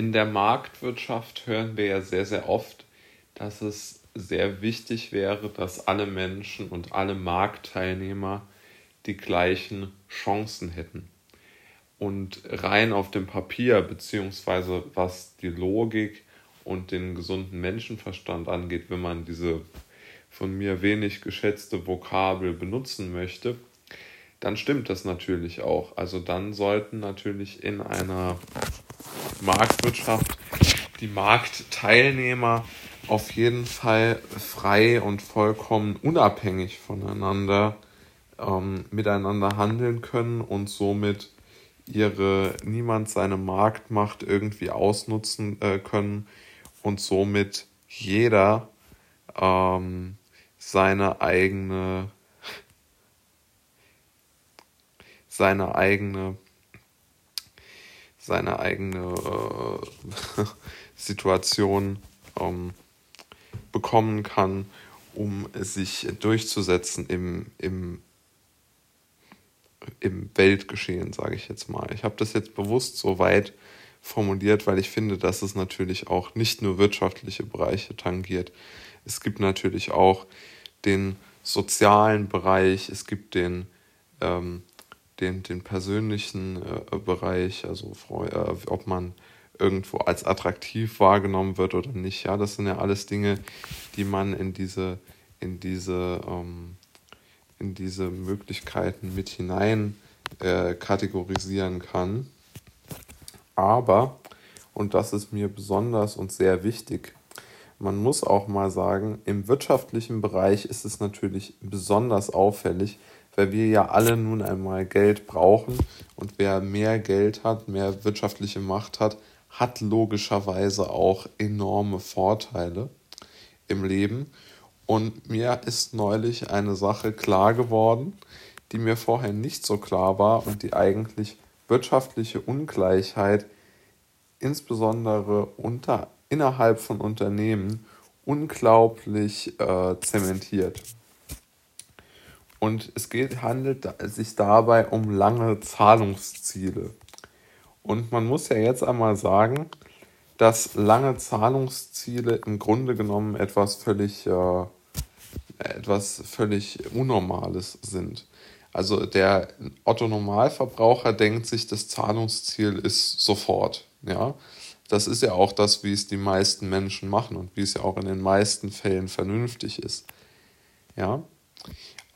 in der Marktwirtschaft hören wir ja sehr, sehr oft, dass es sehr wichtig wäre, dass alle Menschen und alle Marktteilnehmer die gleichen Chancen hätten. Und rein auf dem Papier, beziehungsweise was die Logik und den gesunden Menschenverstand angeht, wenn man diese von mir wenig geschätzte Vokabel benutzen möchte, dann stimmt das natürlich auch. Also dann sollten natürlich in einer Marktwirtschaft die Marktteilnehmer auf jeden Fall frei und vollkommen unabhängig voneinander ähm, miteinander handeln können und somit ihre niemand seine Marktmacht irgendwie ausnutzen äh, können und somit jeder ähm, seine eigene seine eigene seine eigene äh, Situation ähm, bekommen kann, um sich durchzusetzen im, im, im Weltgeschehen, sage ich jetzt mal. Ich habe das jetzt bewusst so weit formuliert, weil ich finde, dass es natürlich auch nicht nur wirtschaftliche Bereiche tangiert. Es gibt natürlich auch den sozialen Bereich, es gibt den, ähm, den, den persönlichen äh, Bereich, also äh, ob man irgendwo als attraktiv wahrgenommen wird oder nicht. Ja, das sind ja alles Dinge, die man in diese, in diese, ähm, in diese Möglichkeiten mit hinein äh, kategorisieren kann. Aber, und das ist mir besonders und sehr wichtig, man muss auch mal sagen, im wirtschaftlichen Bereich ist es natürlich besonders auffällig, weil wir ja alle nun einmal Geld brauchen und wer mehr Geld hat, mehr wirtschaftliche Macht hat, hat logischerweise auch enorme Vorteile im Leben. Und mir ist neulich eine Sache klar geworden, die mir vorher nicht so klar war und die eigentlich wirtschaftliche Ungleichheit insbesondere unter, innerhalb von Unternehmen unglaublich äh, zementiert. Und es geht, handelt sich dabei um lange Zahlungsziele. Und man muss ja jetzt einmal sagen, dass lange Zahlungsziele im Grunde genommen etwas völlig, äh, etwas völlig Unnormales sind. Also der Otto Normalverbraucher denkt sich, das Zahlungsziel ist sofort. Ja, das ist ja auch das, wie es die meisten Menschen machen und wie es ja auch in den meisten Fällen vernünftig ist. Ja,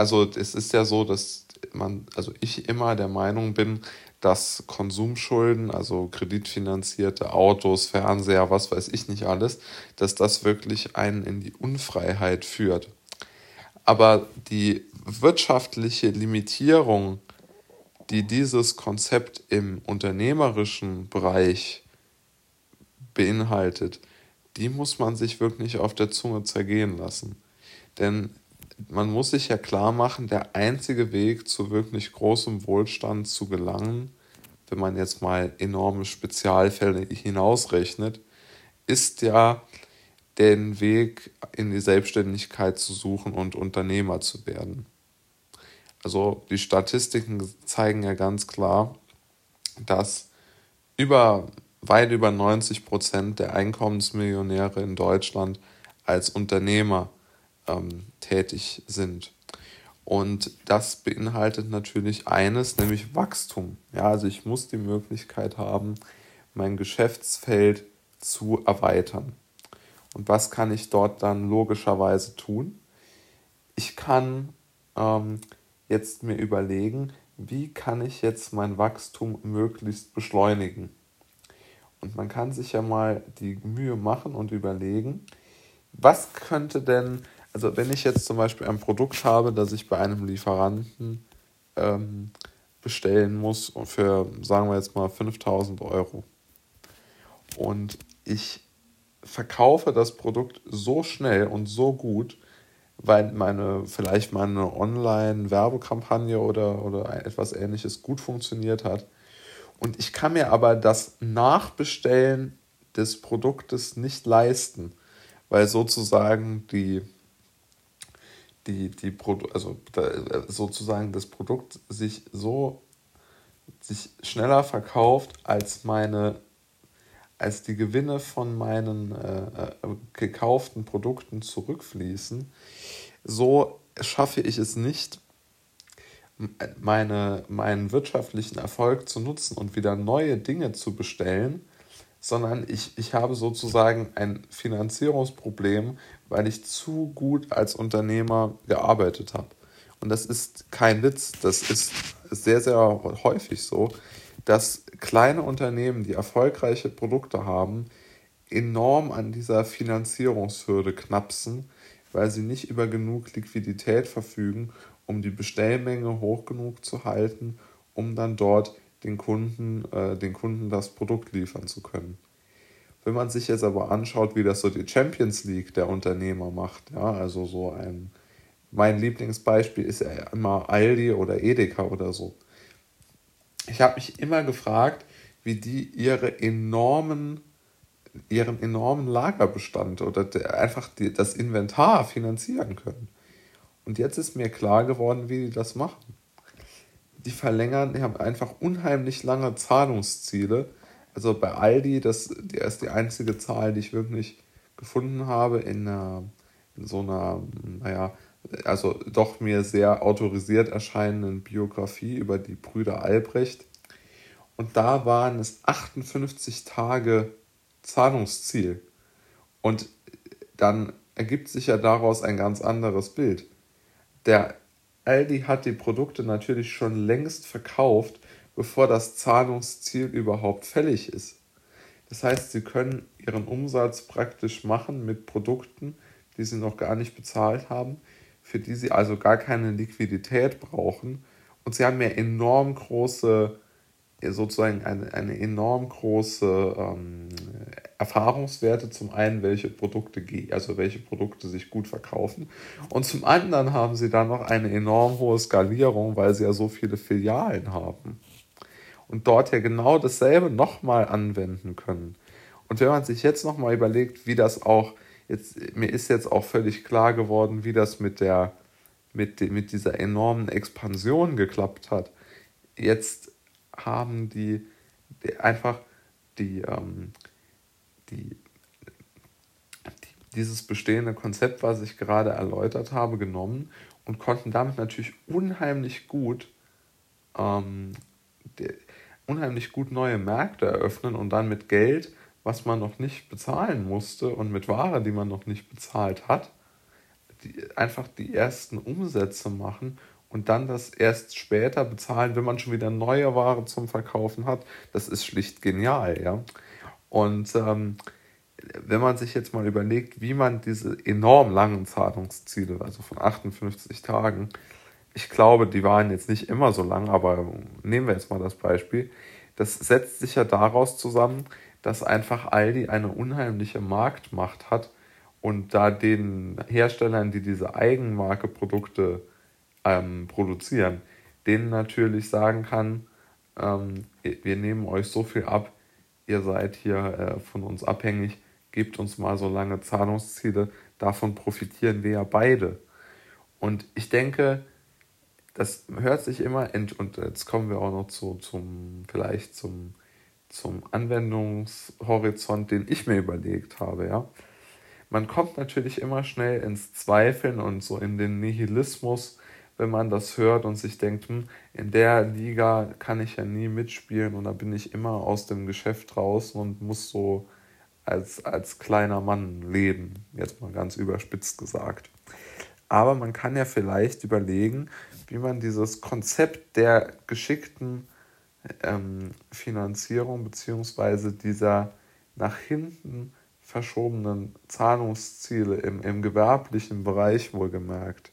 also es ist ja so, dass man, also ich immer der Meinung bin, dass Konsumschulden, also kreditfinanzierte Autos, Fernseher, was weiß ich nicht alles, dass das wirklich einen in die Unfreiheit führt. Aber die wirtschaftliche Limitierung, die dieses Konzept im unternehmerischen Bereich beinhaltet, die muss man sich wirklich auf der Zunge zergehen lassen. Denn man muss sich ja klar machen, der einzige Weg zu wirklich großem Wohlstand zu gelangen, wenn man jetzt mal enorme Spezialfälle hinausrechnet, ist ja den Weg in die Selbstständigkeit zu suchen und Unternehmer zu werden. Also die Statistiken zeigen ja ganz klar, dass über weit über 90 Prozent der Einkommensmillionäre in Deutschland als Unternehmer ähm, tätig sind. Und das beinhaltet natürlich eines, nämlich Wachstum. Ja, also ich muss die Möglichkeit haben, mein Geschäftsfeld zu erweitern. Und was kann ich dort dann logischerweise tun? Ich kann ähm, jetzt mir überlegen, wie kann ich jetzt mein Wachstum möglichst beschleunigen. Und man kann sich ja mal die Mühe machen und überlegen, was könnte denn also wenn ich jetzt zum Beispiel ein Produkt habe, das ich bei einem Lieferanten ähm, bestellen muss für, sagen wir jetzt mal, 5000 Euro und ich verkaufe das Produkt so schnell und so gut, weil meine, vielleicht meine Online-Werbekampagne oder, oder etwas ähnliches gut funktioniert hat. Und ich kann mir aber das Nachbestellen des Produktes nicht weil sozusagen die die, die also sozusagen das Produkt sich so sich schneller verkauft als meine als die Gewinne von meinen äh, äh, gekauften Produkten zurückfließen, so schaffe ich es nicht, meine, meinen wirtschaftlichen Erfolg zu nutzen und wieder neue Dinge zu bestellen, sondern ich, ich habe sozusagen ein Finanzierungsproblem, weil ich zu gut als Unternehmer gearbeitet habe. Und das ist kein Witz, das ist sehr, sehr häufig so, dass kleine Unternehmen, die erfolgreiche Produkte haben, enorm an dieser Finanzierungshürde knapsen, weil sie nicht über genug Liquidität verfügen, um die Bestellmenge hoch genug zu halten, um dann dort den Kunden, äh, den Kunden das Produkt liefern zu können. Wenn man sich jetzt aber anschaut, wie das so die Champions League der Unternehmer macht, ja, also so ein, mein Lieblingsbeispiel ist ja immer Aldi oder Edeka oder so. Ich habe mich immer gefragt, wie die ihre enormen, ihren enormen Lagerbestand oder der, einfach die, das Inventar finanzieren können. Und jetzt ist mir klar geworden, wie die das machen. Die verlängern, die haben einfach unheimlich lange Zahlungsziele. Also bei Aldi, das, die ist die einzige Zahl, die ich wirklich gefunden habe in, einer, in so einer, naja, also doch mir sehr autorisiert erscheinenden Biografie über die Brüder Albrecht. Und da waren es 58 Tage Zahlungsziel. Und dann ergibt sich ja daraus ein ganz anderes Bild. Der Aldi hat die Produkte natürlich schon längst verkauft, bevor das Zahlungsziel überhaupt fällig ist. Das heißt, sie können ihren Umsatz praktisch machen mit Produkten, die sie noch gar nicht bezahlt haben, für die sie also gar keine Liquidität brauchen. Und sie haben ja enorm große sozusagen eine, eine enorm große ähm, Erfahrungswerte. Zum einen, welche Produkte, also welche Produkte sich gut verkaufen. Und zum anderen haben sie dann noch eine enorm hohe Skalierung, weil sie ja so viele Filialen haben. Und dort ja genau dasselbe nochmal anwenden können. Und wenn man sich jetzt nochmal überlegt, wie das auch, jetzt, mir ist jetzt auch völlig klar geworden, wie das mit der, mit, mit dieser enormen Expansion geklappt hat. Jetzt haben die, die einfach die, ähm, die, die, dieses bestehende Konzept, was ich gerade erläutert habe, genommen und konnten damit natürlich unheimlich gut ähm, die, unheimlich gut neue Märkte eröffnen und dann mit Geld, was man noch nicht bezahlen musste und mit Ware, die man noch nicht bezahlt hat, die, einfach die ersten Umsätze machen und dann das erst später bezahlen, wenn man schon wieder neue Ware zum Verkaufen hat, das ist schlicht genial, ja. Und ähm, wenn man sich jetzt mal überlegt, wie man diese enorm langen Zahlungsziele, also von 58 Tagen, ich glaube, die waren jetzt nicht immer so lang, aber nehmen wir jetzt mal das Beispiel, das setzt sich ja daraus zusammen, dass einfach Aldi eine unheimliche Marktmacht hat und da den Herstellern, die diese Eigenmarke Produkte ähm, produzieren, denen natürlich sagen kann, ähm, wir nehmen euch so viel ab, ihr seid hier äh, von uns abhängig, gebt uns mal so lange Zahlungsziele, davon profitieren wir ja beide. Und ich denke, das hört sich immer, und jetzt kommen wir auch noch zu, zum, vielleicht zum, zum Anwendungshorizont, den ich mir überlegt habe, ja. Man kommt natürlich immer schnell ins Zweifeln und so in den Nihilismus, wenn man das hört und sich denkt, hm, in der Liga kann ich ja nie mitspielen und da bin ich immer aus dem Geschäft draußen und muss so als, als kleiner Mann leben, jetzt mal ganz überspitzt gesagt. Aber man kann ja vielleicht überlegen, wie man dieses Konzept der geschickten ähm, Finanzierung bzw. dieser nach hinten verschobenen Zahlungsziele im, im gewerblichen Bereich wohlgemerkt,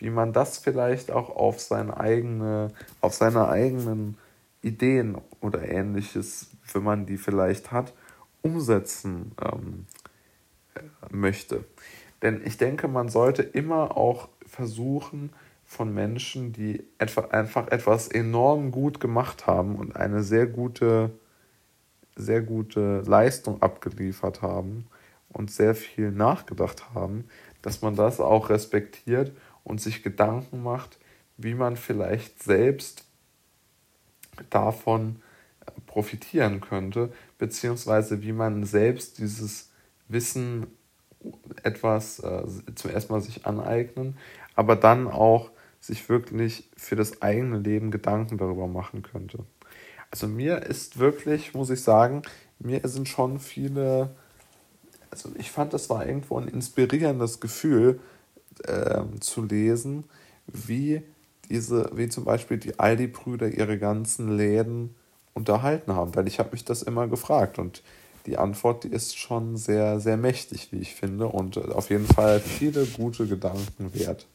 wie man das vielleicht auch auf seine eigene, auf seine eigenen Ideen oder ähnliches, wenn man die vielleicht hat, umsetzen ähm, möchte. Denn ich denke, man sollte immer auch versuchen, von Menschen, die etwa, einfach etwas enorm gut gemacht haben und eine sehr gute, sehr gute Leistung abgeliefert haben und sehr viel nachgedacht haben, dass man das auch respektiert und sich Gedanken macht, wie man vielleicht selbst davon profitieren könnte, beziehungsweise wie man selbst dieses Wissen etwas äh, zuerst mal sich aneignen, aber dann auch sich wirklich für das eigene Leben Gedanken darüber machen könnte. Also mir ist wirklich, muss ich sagen, mir sind schon viele, also ich fand, das war irgendwo ein inspirierendes Gefühl äh, zu lesen, wie diese, wie zum Beispiel die Aldi-Brüder ihre ganzen Läden unterhalten haben, weil ich habe mich das immer gefragt und die Antwort, die ist schon sehr, sehr mächtig, wie ich finde, und auf jeden Fall viele gute Gedanken wert.